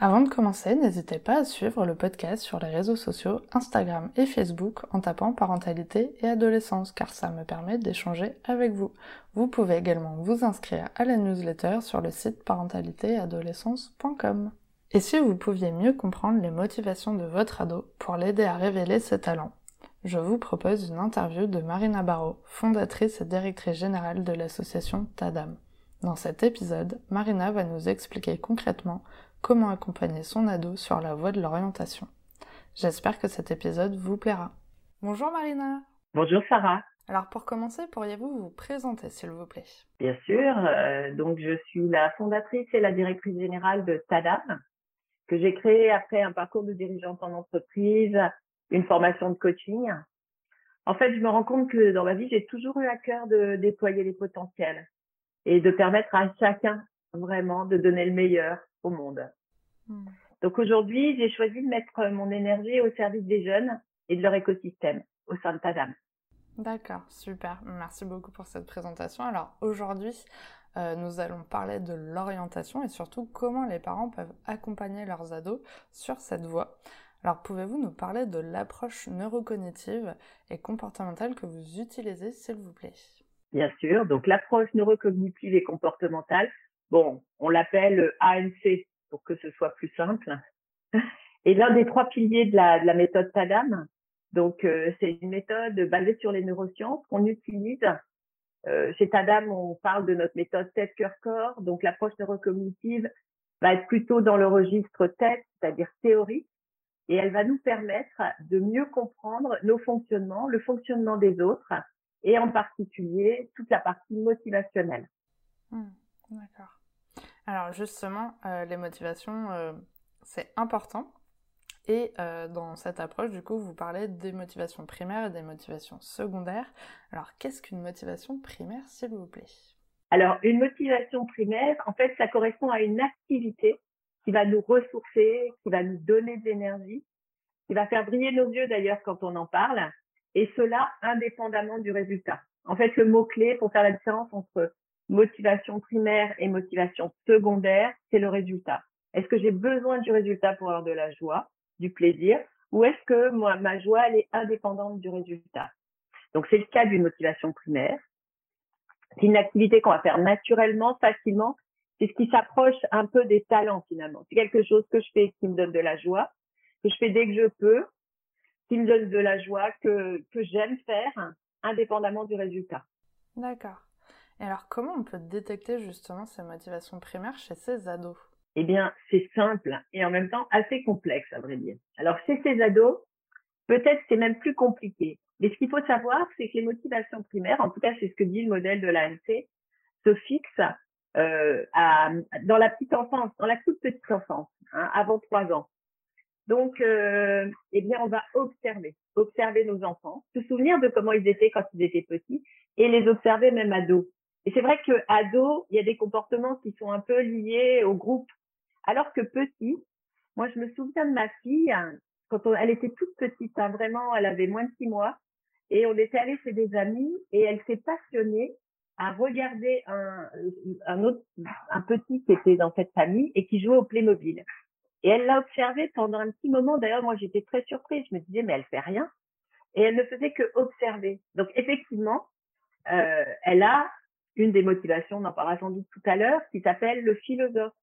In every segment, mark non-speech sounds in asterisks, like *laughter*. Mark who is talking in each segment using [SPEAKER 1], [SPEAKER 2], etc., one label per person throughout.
[SPEAKER 1] Avant de commencer, n'hésitez pas à suivre le podcast sur les réseaux sociaux Instagram et Facebook en tapant parentalité et adolescence car ça me permet d'échanger avec vous. Vous pouvez également vous inscrire à la newsletter sur le site parentalitéadolescence.com. Et si vous pouviez mieux comprendre les motivations de votre ado pour l'aider à révéler ses talents, je vous propose une interview de Marina Barrault, fondatrice et directrice générale de l'association TADAM. Dans cet épisode, Marina va nous expliquer concrètement comment accompagner son ado sur la voie de l'orientation. J'espère que cet épisode vous plaira. Bonjour Marina.
[SPEAKER 2] Bonjour Sarah.
[SPEAKER 1] Alors pour commencer, pourriez-vous vous présenter s'il vous plaît?
[SPEAKER 2] Bien sûr, euh, donc je suis la fondatrice et la directrice générale de TADAM, que j'ai créé après un parcours de dirigeante en entreprise, une formation de coaching. En fait, je me rends compte que dans ma vie, j'ai toujours eu à cœur de déployer les potentiels et de permettre à chacun vraiment de donner le meilleur au monde. Hmm. Donc aujourd'hui, j'ai choisi de mettre mon énergie au service des jeunes et de leur écosystème au sein de Tadam.
[SPEAKER 1] D'accord, super. Merci beaucoup pour cette présentation. Alors aujourd'hui, euh, nous allons parler de l'orientation et surtout comment les parents peuvent accompagner leurs ados sur cette voie. Alors pouvez-vous nous parler de l'approche neurocognitive et comportementale que vous utilisez, s'il vous plaît?
[SPEAKER 2] Bien sûr, donc l'approche neurocognitive et comportementale, bon, on l'appelle ANC pour que ce soit plus simple. Et l'un des trois piliers de la, de la méthode TADAM, donc euh, c'est une méthode basée sur les neurosciences qu'on utilise. Euh, chez TADAM, on parle de notre méthode tête-cœur-corps. Donc l'approche neurocognitive va être plutôt dans le registre tête, c'est-à-dire théorique, et elle va nous permettre de mieux comprendre nos fonctionnements, le fonctionnement des autres, et en particulier toute la partie motivationnelle.
[SPEAKER 1] Mmh, d'accord. Alors justement, euh, les motivations, euh, c'est important. Et euh, dans cette approche, du coup, vous parlez des motivations primaires et des motivations secondaires. Alors, qu'est-ce qu'une motivation primaire, s'il vous plaît?
[SPEAKER 2] Alors, une motivation primaire, en fait, ça correspond à une activité qui va nous ressourcer, qui va nous donner de l'énergie, qui va faire briller nos yeux d'ailleurs quand on en parle, et cela indépendamment du résultat. En fait, le mot-clé pour faire la différence entre motivation primaire et motivation secondaire, c'est le résultat. Est-ce que j'ai besoin du résultat pour avoir de la joie, du plaisir, ou est-ce que moi, ma joie, elle est indépendante du résultat? Donc, c'est le cas d'une motivation primaire. C'est une activité qu'on va faire naturellement, facilement. C'est ce qui s'approche un peu des talents finalement. C'est quelque chose que je fais qui me donne de la joie, que je fais dès que je peux, qui me donne de la joie, que, que j'aime faire, indépendamment du résultat.
[SPEAKER 1] D'accord. Alors, comment on peut détecter justement ces motivations primaires chez ces ados?
[SPEAKER 2] Eh bien, c'est simple et en même temps assez complexe, à vrai dire. Alors, chez ces ados, peut-être c'est même plus compliqué. Mais ce qu'il faut savoir, c'est que les motivations primaires, en tout cas, c'est ce que dit le modèle de l'ANC, se fixent euh, dans la petite enfance, dans la toute petite enfance, hein, avant trois ans. Donc, euh, eh bien, on va observer, observer nos enfants, se souvenir de comment ils étaient quand ils étaient petits, et les observer même ados. Et c'est vrai que ado, il y a des comportements qui sont un peu liés au groupe. Alors que petit, moi je me souviens de ma fille quand elle était toute petite, hein, vraiment, elle avait moins de six mois, et on était allé chez des amis et elle s'est passionnée à regarder un petit qui était dans cette famille et qui jouait au Playmobil. Et elle l'a observé pendant un petit moment. D'ailleurs, moi, j'étais très surprise. Je me disais, mais elle fait rien. Et elle ne faisait que observer. Donc, effectivement, euh, elle a une des motivations, on en parlera sans doute tout à l'heure, qui s'appelle le philosophe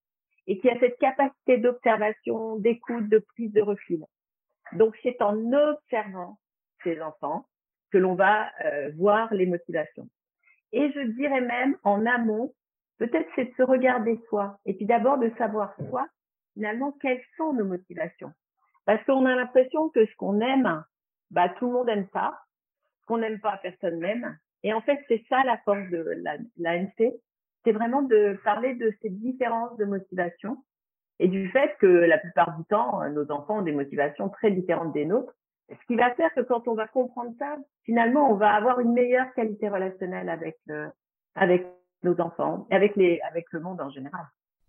[SPEAKER 2] et qui a cette capacité d'observation, d'écoute, de prise de recul. Donc c'est en observant ces enfants que l'on va euh, voir les motivations. Et je dirais même en amont, peut-être c'est de se regarder soi et puis d'abord de savoir soi finalement quelles sont nos motivations. Parce qu'on a l'impression que ce qu'on aime, bah tout le monde aime ça. Ce qu'on n'aime pas, personne n'aime. Et en fait, c'est ça la force de l'ANC, c'est vraiment de parler de ces différences de motivation et du fait que la plupart du temps, nos enfants ont des motivations très différentes des nôtres Ce qui va faire que quand on va comprendre ça, finalement, on va avoir une meilleure qualité relationnelle avec le, avec nos enfants, avec les, avec le monde en général.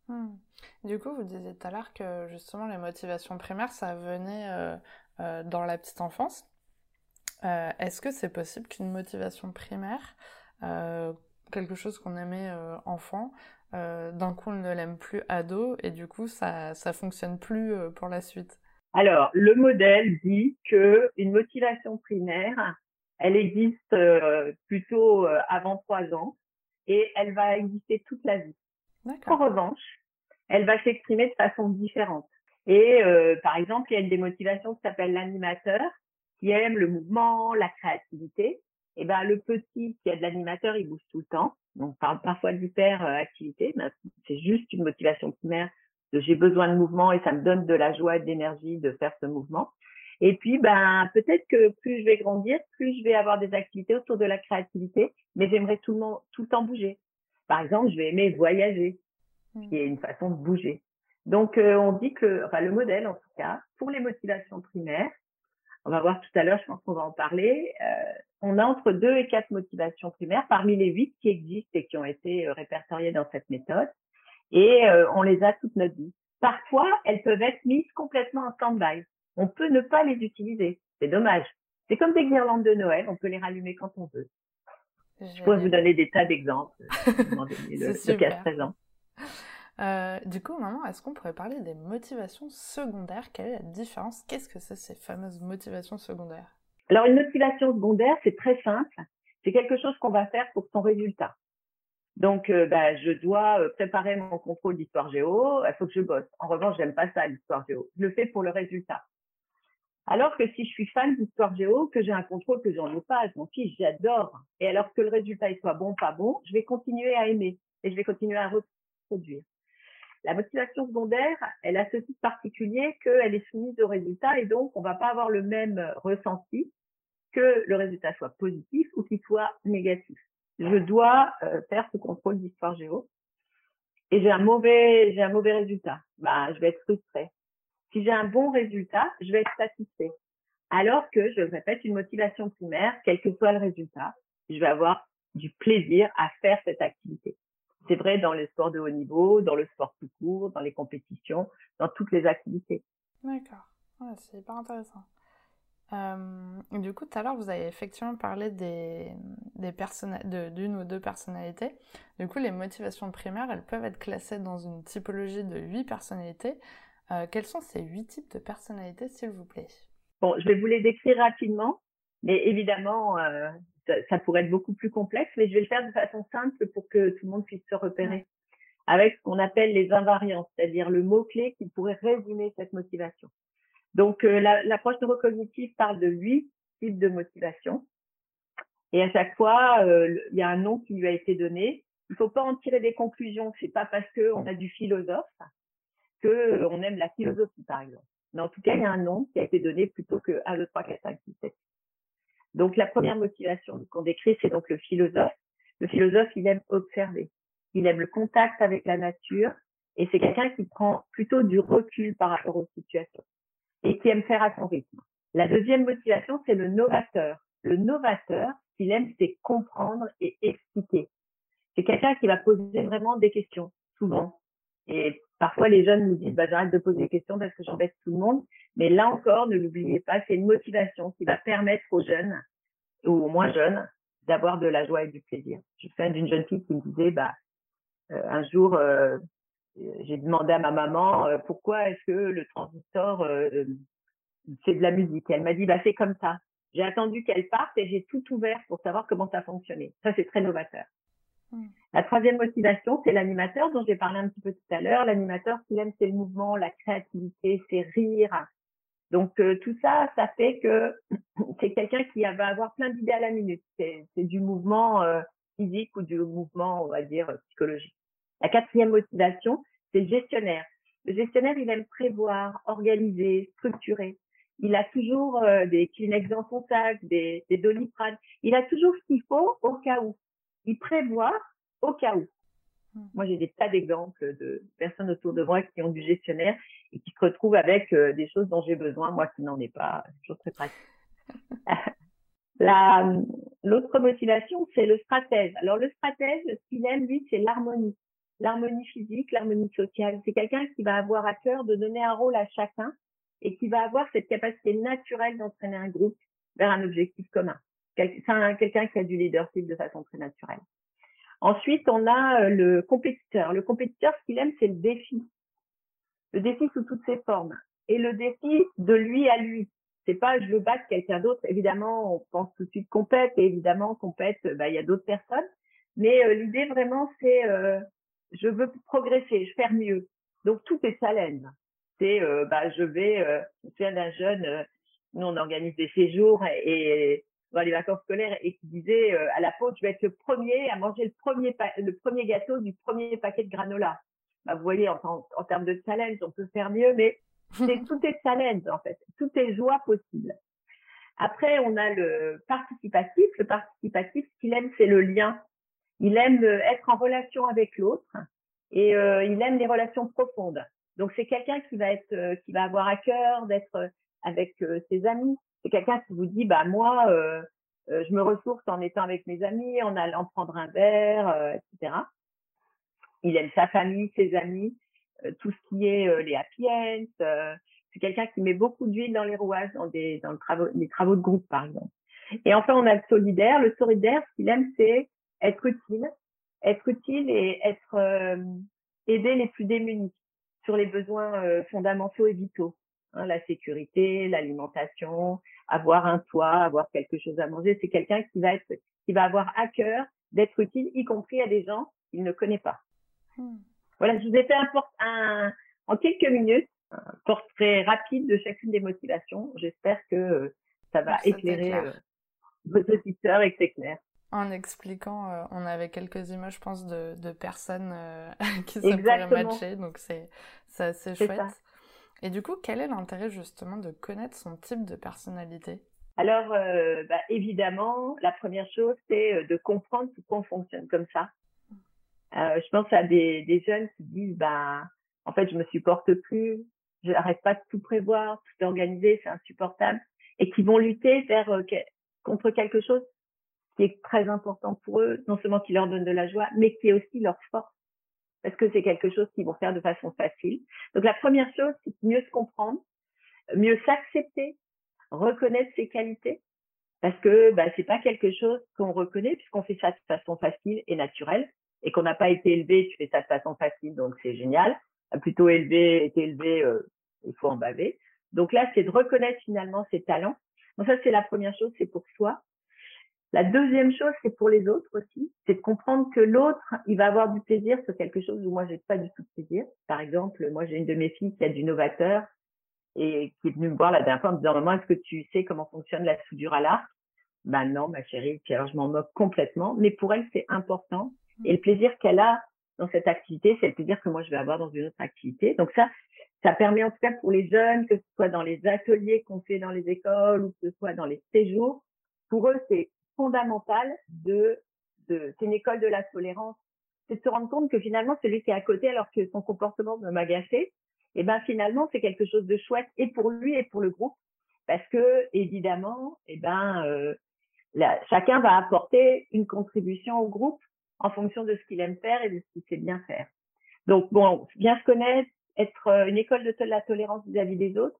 [SPEAKER 1] Hmm. Du coup, vous disiez tout à l'heure que justement les motivations primaires, ça venait euh, euh, dans la petite enfance. Euh, est-ce que c'est possible qu'une motivation primaire, quelque chose qu'on aimait enfant, d'un coup on ne l'aime plus ado et du coup ça ça fonctionne plus pour la suite?
[SPEAKER 2] Alors le modèle dit que une motivation primaire, elle existe plutôt avant trois ans et elle va exister toute la vie. En revanche, elle va s'exprimer de façon différente. Et euh, par exemple, il y a des motivations qui s'appellent l'animateur, qui aime le mouvement, la créativité. Et ben le petit qui a de l'animateur, il bouge tout le temps. On parle parfois d'hyperactivité, mais c'est juste une motivation primaire de j'ai besoin de mouvement et ça me donne de la joie et de l'énergie de faire ce mouvement. Et puis, ben, peut-être que plus je vais grandir, plus je vais avoir des activités autour de la créativité, mais j'aimerais tout le, monde, tout le temps bouger. Par exemple, je vais aimer voyager, mmh. qui est une façon de bouger. Donc, euh, on dit que, enfin, le modèle, en tout cas, pour les motivations primaires, on va voir tout à l'heure, je pense qu'on va en parler, euh, on a entre deux et quatre motivations primaires parmi les huit qui existent et qui ont été euh, répertoriées dans cette méthode. Et on les a toute notre vie. Parfois, elles peuvent être mises complètement en stand-by on peut ne pas les utiliser. C'est dommage. C'est comme des guirlandes de Noël, on peut les rallumer quand on veut. Je pourrais vous donner des tas d'exemples. *laughs*
[SPEAKER 1] le, cas présent. Euh, du coup, maman, est-ce qu'on pourrait parler des motivations secondaires? Quelle est la différence? Qu'est-ce que c'est ces fameuses motivations secondaires?
[SPEAKER 2] Alors, une motivation secondaire, c'est très simple. C'est quelque chose qu'on va faire pour son résultat. Donc, euh, bah, je dois euh, préparer mon contrôle d'histoire géo. Il faut que je bosse. En revanche, j'aime pas ça, l'histoire géo. Je le fais pour le résultat. Alors que si je suis fan d'histoire géo, que j'ai un contrôle que j'en ai pas, je m'en fiche, j'adore. Et alors que le résultat soit bon, pas bon, je vais continuer à aimer et je vais continuer à reproduire. La motivation secondaire, elle a ce titre particulier qu'elle est soumise au résultat et donc on va pas avoir le même ressenti que le résultat soit positif ou qu'il soit négatif. Je dois euh, faire ce contrôle d'histoire géo et j'ai un mauvais résultat. Bah, je vais être frustrée. Si j'ai un bon résultat, je vais être satisfait. Alors que, je répète, une motivation primaire, quel que soit le résultat, je vais avoir du plaisir à faire cette activité. C'est vrai dans le sport de haut niveau, dans le sport tout court, dans les compétitions, dans toutes les activités.
[SPEAKER 1] D'accord. c'est hyper intéressant. Euh, du coup, tout à l'heure, vous avez effectivement parlé des, des d'une ou deux personnalités. Du coup, les motivations primaires, elles peuvent être classées dans une typologie de huit personnalités. Euh, quels sont ces huit types de personnalités, s'il vous plaît?
[SPEAKER 2] Bon, je vais vous les décrire rapidement, mais évidemment, euh, ça, pourrait être beaucoup plus complexe, mais je vais le faire de façon simple pour que tout le monde puisse se repérer. Avec ce qu'on appelle les invariants, c'est-à-dire le mot-clé qui pourrait résumer cette motivation. Donc, euh, l'approche neurocognitive parle de huit types de motivation. Et à chaque fois, il y a un nom qui lui a été donné. Il ne faut pas en tirer des conclusions. C'est pas parce qu'on a du philosophe que euh, on aime la philosophie, par exemple. Mais en tout cas, il y a un nom qui a été donné plutôt que 1, 2, 3, 4, 5, 6, 7. Donc, la première motivation qu'on décrit, c'est donc le philosophe. Le philosophe, il aime observer. Il aime le contact avec la nature. Et c'est quelqu'un qui prend plutôt du recul par rapport aux situations et qui aime faire à son rythme. La deuxième motivation, c'est le novateur. Le novateur, ce qu'il aime, c'est comprendre et expliquer. C'est quelqu'un qui va poser vraiment des questions, souvent. Et Parfois, les jeunes nous disent, bah, j'arrête de poser des questions parce que j'embête tout le monde. Mais là encore, ne l'oubliez pas, c'est une motivation qui va permettre aux jeunes ou aux moins jeunes d'avoir de la joie et du plaisir. Je me d'une jeune fille qui me disait, bah, euh, un jour, euh, j'ai demandé à ma maman euh, pourquoi est-ce que le transistor fait de la musique? elle m'a dit, bah, c'est comme ça. J'ai attendu qu'elle parte et j'ai tout ouvert pour savoir comment ça fonctionnait. Ça, c'est très novateur. Mmh. La troisième motivation, c'est l'animateur dont j'ai parlé un petit peu tout à l'heure. L'animateur, ce qu'il aime, c'est le mouvement, la créativité, c'est rire. Donc euh, tout ça, ça fait que *clears throat* c'est quelqu'un qui va avoir plein d'idées à la minute. C'est du mouvement euh, physique ou du mouvement, on va dire, psychologique. La quatrième motivation, c'est le gestionnaire. Le gestionnaire, il aime prévoir, organiser, structurer. Il a toujours euh, des Kleenex dans son sac, des, des. Il a toujours ce qu'il faut au cas où il prévoit au cas où. Hmm. Moi, j'ai des tas d'exemples de personnes autour de moi qui ont du gestionnaire et qui se retrouvent avec euh, des choses dont j'ai besoin, moi qui n'en ai pas. C'est toujours très pratique. *laughs* La, l'autre motivation, c'est le stratège. Alors, le stratège, ce qu'il aime, lui, c'est l'harmonie. L'harmonie physique, l'harmonie sociale. C'est quelqu'un qui va avoir à cœur de donner un rôle à chacun et qui va avoir cette capacité naturelle d'entraîner un groupe vers un objectif commun. C'est quelqu'un qui a du leadership de façon très naturelle. Ensuite, on a euh, le compétiteur. Le compétiteur, ce qu'il aime, c'est le défi. Le défi sous toutes ses formes. Et le défi de lui à lui. C'est pas je veux battre quelqu'un d'autre. Évidemment, on pense tout de suite compète. Et évidemment, compète, bah, il y a d'autres personnes. Mais euh, l'idée vraiment, c'est euh, je veux progresser, je faire mieux. Donc tout est challenge. C'est bah je vais, euh, je un jeune, nous on organise des séjours et, dans les vacances scolaires et qui disait euh, à la pause, je vais être le premier à manger le premier, le premier gâteau du premier paquet de granola. Bah, vous voyez, en, en, termes de challenge, on peut faire mieux, mais *laughs* c'est, tout est challenge en fait, tout est joie possible. Après, on a le participatif. Le participatif, ce qu'il aime, c'est le lien. Il aime euh, être en relation avec l'autre et euh, il aime les relations profondes. Donc c'est quelqu'un qui va être, qui va avoir à cœur d'être avec ses amis, c'est quelqu'un qui vous dit, bah moi, euh, euh, je me ressource en étant avec mes amis, en allant prendre un verre, euh, etc. Il aime sa famille, ses amis, tout ce qui est les happy ends. c'est quelqu'un qui met beaucoup d'huile dans les rouages, dans, des, travaux, les travaux de groupe, par exemple. Et enfin, on a le solidaire. Le solidaire, ce qu'il aime, c'est être utile, être utile et être aider les plus démunis sur les besoins fondamentaux et vitaux. Hein, la sécurité, l'alimentation, avoir un toit, avoir quelque chose à manger. C'est quelqu'un qui va être, qui va avoir à cœur d'être utile, y compris à des gens qu'il ne connaît pas. Hmm. Voilà, je vous ai fait un, un, en quelques minutes un portrait rapide de chacune des motivations. J'espère que euh, ça va éclairer euh, vos auditeurs et que c'est clair.
[SPEAKER 1] En expliquant, euh, on avait quelques images, je pense, de, de personnes *laughs* qui se pourraient matcher, donc c'est assez chouette. Et du coup, quel est l'intérêt justement de connaître son type de personnalité?
[SPEAKER 2] Alors, euh, bah, évidemment, la première chose, c'est euh, de comprendre pourquoi on fonctionne comme ça. Euh, je pense à des, jeunes qui disent, bah, en fait, je me supporte plus, je n'arrête pas de tout prévoir, tout organiser, c'est insupportable, et qui vont lutter vers, contre quelque chose qui est très important pour eux, non seulement qui leur donne de la joie, mais qui est aussi leur force parce que c'est quelque chose qu'ils vont faire de façon facile. Donc la première chose, c'est mieux se comprendre, mieux s'accepter, reconnaître ses qualités, parce que bah, c'est pas quelque chose qu'on reconnaît puisqu'on fait ça de façon facile et naturelle et qu'on n'a pas été élevé, tu fais ça de façon facile, donc c'est génial. Plutôt élevé, été élevé, euh, il faut en baver. Donc là, c'est de reconnaître finalement ses talents. Donc ça, c'est la première chose, c'est pour soi. La deuxième chose, c'est pour les autres aussi, c'est de comprendre que l'autre, il va avoir du plaisir sur quelque chose où moi j'ai pas du tout de plaisir. Par exemple, moi j'ai une de mes filles qui a du novateur et qui est venue me voir la dernière fois en me disant maman, est-ce que tu sais comment fonctionne la soudure à l'arc? Ben non, ma chérie. Puis alors je m'en moque complètement, mais pour elle c'est important. Et le plaisir qu'elle a dans cette activité, c'est le plaisir que moi je vais avoir dans une autre activité. Donc ça, ça permet en tout cas pour les jeunes, que ce soit dans les ateliers qu'on fait dans les écoles ou que ce soit dans les séjours, pour eux c'est fondamentale de, de c'est une école de la tolérance. C'est de se rendre compte que finalement, celui qui est à côté, alors que son comportement me m'agacer, et ben finalement, c'est quelque chose de chouette et pour lui et pour le groupe, parce que évidemment, et eh ben euh, chacun va apporter une contribution au groupe en fonction de ce qu'il aime faire et de ce qu'il sait bien faire. Donc bon, bien se connaître, être euh, une école de la tolérance vis-à-vis des autres,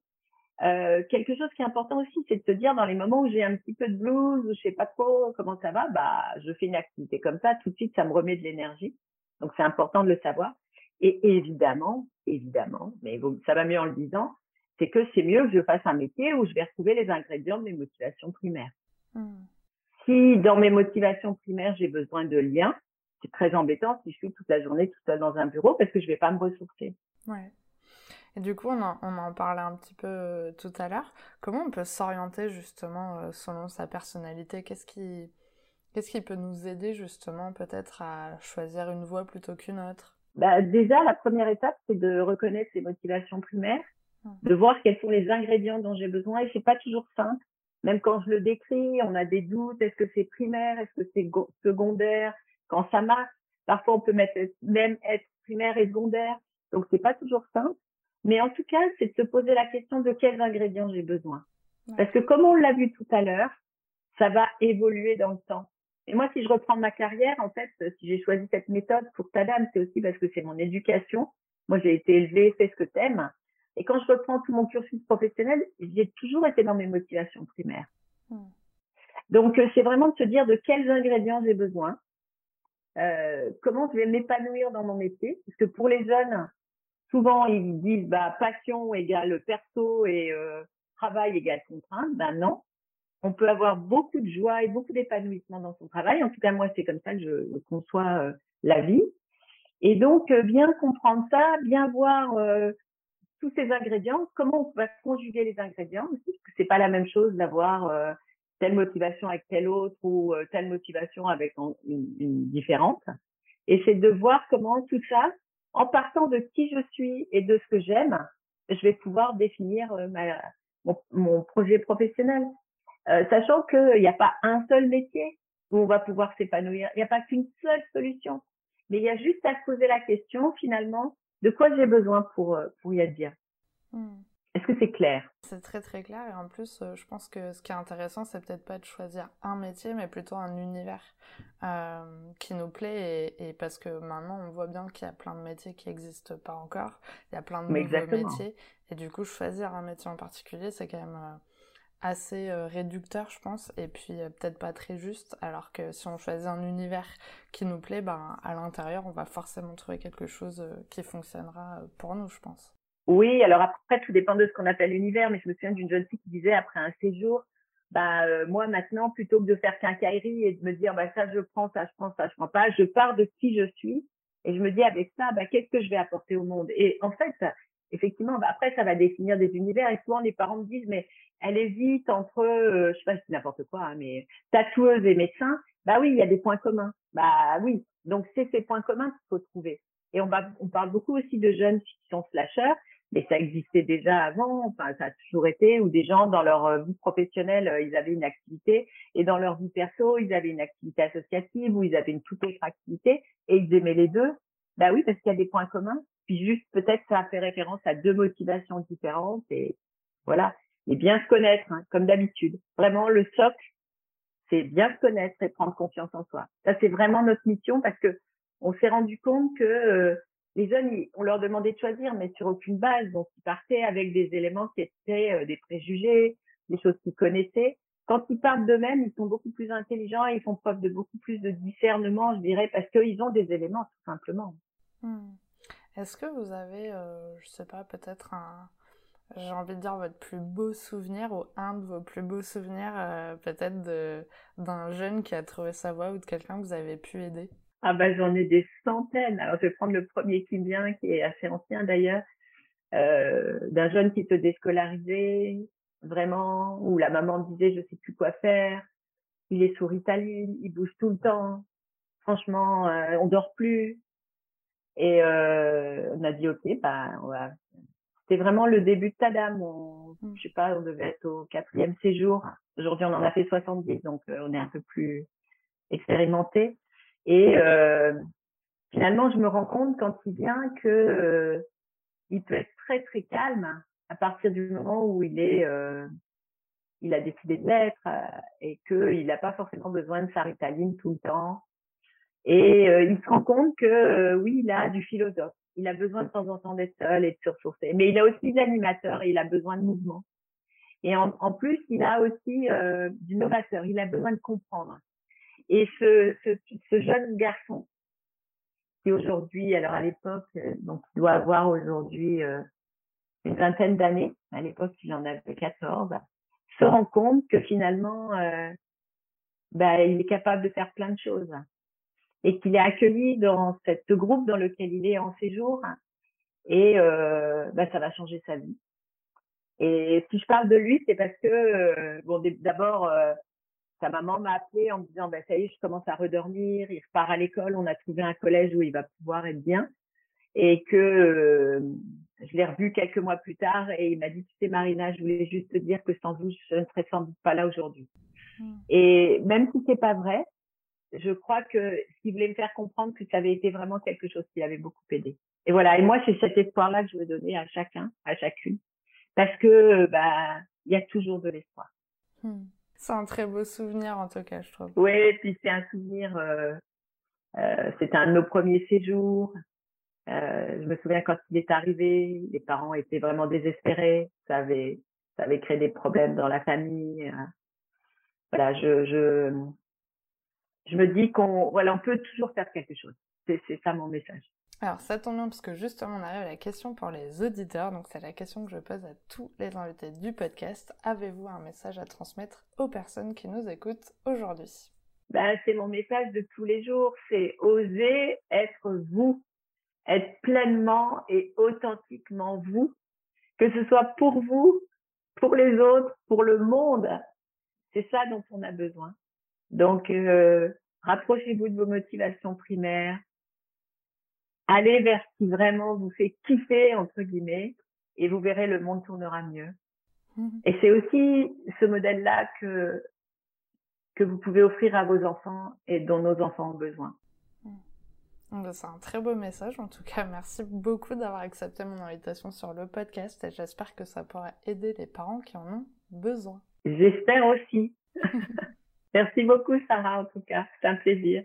[SPEAKER 2] euh, quelque chose qui est important aussi, c'est de se dire dans les moments où j'ai un petit peu de blues, où je sais pas trop comment ça va, bah je fais une activité comme ça, tout de suite ça me remet de l'énergie. Donc c'est important de le savoir. Et évidemment, évidemment, mais ça va mieux en le disant, c'est que c'est mieux que je fasse un métier où je vais retrouver les ingrédients de mes motivations primaires. Hmm. Si dans mes motivations primaires j'ai besoin de liens, c'est très embêtant si je suis toute la journée tout seul dans un bureau parce que je vais pas me ressourcer.
[SPEAKER 1] Ouais. Et du coup, on en, on en parlait un petit peu euh, tout à l'heure. Comment on peut s'orienter justement euh, selon sa personnalité? Qu'est-ce qui, qu'est-ce qui peut nous aider justement peut-être à choisir une voie plutôt qu'une autre?
[SPEAKER 2] Bah, Déjà, la première étape, c'est de reconnaître ses motivations primaires, mmh. de voir quels sont les ingrédients dont j'ai besoin. Et c'est pas toujours simple. Même quand je le décris, on a des doutes. Est-ce que c'est primaire? Est-ce que c'est secondaire? Quand ça marche, Parfois, on peut mettre, même être primaire et secondaire. Donc, c'est pas toujours simple. Mais en tout cas, c'est de se poser la question de quels ingrédients j'ai besoin. Parce que comme on l'a vu tout à l'heure, ça va évoluer dans le temps. Et moi, si je reprends ma carrière, en fait, si j'ai choisi cette méthode pour Tadam, c'est aussi parce que c'est mon éducation. Moi, j'ai été élevée, fais ce que t'aimes. Et quand je reprends tout mon cursus professionnel, j'ai toujours été dans mes motivations primaires. Hmm. Donc, euh, c'est vraiment de se dire de quels ingrédients j'ai besoin, euh, comment je vais m'épanouir dans mon métier, parce que pour les jeunes, souvent ils disent bah passion égale perso et euh, travail égale contrainte. Ben non, on peut avoir beaucoup de joie et beaucoup d'épanouissement dans son travail. En tout cas, moi, c'est comme ça que je, conçois euh, la vie. Et donc, euh, bien comprendre ça, bien voir euh, tous ces ingrédients, comment on va conjuguer les ingrédients aussi, parce que c'est pas la même chose d'avoir telle motivation avec telle autre ou telle motivation avec une, une différente. Et c'est de voir comment tout ça, en partant de qui je suis et de ce que j'aime, je vais pouvoir définir mon, mon projet professionnel. Euh, sachant qu'il n'y a pas un seul métier où on va pouvoir s'épanouir. Il n'y a pas qu'une seule solution. Mais il y a juste à se poser la question, finalement, de quoi j'ai besoin pour, euh, pour y advenir. Hmm. Est-ce que c'est clair?
[SPEAKER 1] C'est très très clair. Et en plus euh, je pense que ce qui est intéressant c'est peut-être pas de choisir un métier mais plutôt un univers euh, qui nous plaît. Et, parce que maintenant on voit bien qu'il y a plein de métiers qui n'existent pas encore, il y a plein de nouveaux métiers. Et du coup choisir un métier en particulier c'est quand même assez euh, réducteur, je pense, et puis euh, peut-être pas très juste, alors que si on choisit un univers qui nous plaît, ben, à l'intérieur, on va forcément trouver quelque chose euh, qui fonctionnera pour nous, je pense.
[SPEAKER 2] Oui, alors après, tout dépend de ce qu'on appelle l'univers, mais je me souviens d'une jeune fille qui disait, après un séjour, bah, moi maintenant, plutôt que de faire qu'un caillerie et de me dire, bah, ça je prends, ça je prends, ça je prends pas, je pars de qui je suis, et je me dis, avec ça, bah, qu'est-ce que je vais apporter au monde? Et en fait, effectivement, bah, après, ça va définir des univers. Et souvent, les parents me disent, mais elle hésite entre, euh, je sais pas si n'importe quoi, hein, mais tatoueuse et médecin. Bah oui, il y a des points communs. Bah oui. Donc, c'est ces points communs qu'il faut trouver. Et on, on parle beaucoup aussi de jeunes qui sont slasheurs, mais ça existait déjà avant. Enfin, ça a toujours été, où des gens, dans leur euh, vie professionnelle, euh, ils avaient une activité, et dans leur vie perso, ils avaient une activité associative, ou ils avaient une toute autre activité, et ils aimaient les deux. Bah oui, parce qu'il y a des points communs. Puis juste, peut-être, ça a fait référence à deux motivations différentes et voilà. Et bien se connaître, hein, comme d'habitude. Vraiment, le socle, c'est bien se connaître et prendre confiance en soi. Ça, c'est vraiment notre mission parce que on s'est rendu compte que euh, les jeunes, on leur demandait de choisir, mais sur aucune base. Donc, ils partaient avec des éléments qui étaient euh, des préjugés, des choses qu'ils connaissaient. Quand ils partent d'eux-mêmes, ils sont beaucoup plus intelligents et ils font preuve de beaucoup plus de discernement, je dirais, parce qu'ils ont des éléments, tout simplement.
[SPEAKER 1] Hmm. Est-ce que vous avez, euh, je sais pas, peut-être un, j'ai envie de dire votre plus beau souvenir ou un de vos plus beaux souvenirs, euh, peut-être d'un jeune qui a trouvé sa voie ou de quelqu'un que vous avez pu aider?
[SPEAKER 2] Ah bah j'en ai des centaines. Alors je vais prendre le premier qui vient, qui est assez ancien d'ailleurs, euh, d'un jeune qui se déscolarisait vraiment, où la maman disait je sais plus quoi faire, il est sous Ritaline, il bouge tout le temps, franchement euh, on dort plus, et euh, on a dit ok, bah on va. C'était vraiment le début de Tadam. On, mmh. je sais pas, on devait être au quatrième séjour. Aujourd'hui, on en a fait 70, donc euh, on est un peu plus expérimenté. Et euh, finalement, je me rends compte quand il vient que euh, il peut être très très calme à partir du moment où il est, euh, il a décidé de l'être et qu'il n'a pas forcément besoin de sa ritaline tout le temps et euh, il se rend compte que euh, oui, il a du philosophe. Il a besoin de temps en temps d'être seul et de se ressourcer. Mais il a aussi l'animateur et il a besoin de mouvement. Et en, en plus, il a aussi euh, du novateur. Il a besoin de comprendre. Et ce, ce, ce jeune garçon, qui aujourd'hui, alors à l'époque, euh, donc il doit avoir aujourd'hui une vingtaine d'années, à l'époque il en avait 14, se rend compte que finalement, euh, bah, il est capable de faire plein de choses et qu'il est accueilli dans ce groupe dans lequel il est en séjour et euh, bah, ça va changer sa vie. Et si je parle de lui, c'est parce que euh, bon d'abord euh, sa maman m'a appelé en me disant bah ça y est, je commence à redormir, il repart à l'école, on a trouvé un collège où il va pouvoir être bien et que euh, je l'ai revu quelques mois plus tard et il m'a dit tu sais Marina, je voulais juste te dire que sans vous je ne serais sans doute pas là aujourd'hui. Mmh. Et même si c'est pas vrai, je crois que ce qu'il voulait me faire comprendre que ça avait été vraiment quelque chose qui avait beaucoup aidé. Et voilà. Et moi, c'est cet espoir-là que je veux donner à chacun, à chacune, parce que bah il y a toujours de l'espoir.
[SPEAKER 1] Hmm. C'est un très beau souvenir en tout cas, je trouve.
[SPEAKER 2] Oui, puis c'est un souvenir. Euh, euh, c'était un de nos premiers séjours. Euh, je me souviens quand il est arrivé, les parents étaient vraiment désespérés. Ça avait, ça avait créé des problèmes dans la famille. Voilà, je, je, je me dis qu'on, voilà, on peut toujours faire quelque chose. C'est ça mon message.
[SPEAKER 1] Alors ça tombe bien parce que justement on arrive à la question pour les auditeurs, donc c'est la question que je pose à tous les invités du podcast. Avez-vous un message à transmettre aux personnes qui nous écoutent aujourd'hui?
[SPEAKER 2] Ben, C'est mon message de tous les jours, c'est oser être vous, être pleinement et authentiquement vous, que ce soit pour vous, pour les autres, pour le monde. C'est ça dont on a besoin. Donc, euh, rapprochez-vous de vos motivations primaires, allez vers ce qui vraiment vous fait kiffer, entre guillemets, et vous verrez, le monde tournera mieux. Mhm. Et c'est aussi ce modèle-là que, que vous pouvez offrir à vos enfants et dont nos enfants ont besoin.
[SPEAKER 1] Mhm. C'est un très beau message. En tout cas, merci beaucoup d'avoir accepté mon invitation sur le podcast et j'espère que ça pourra aider les parents qui en ont besoin.
[SPEAKER 2] J'espère aussi. *laughs* merci beaucoup, Sarah, en tout cas. C'est un plaisir.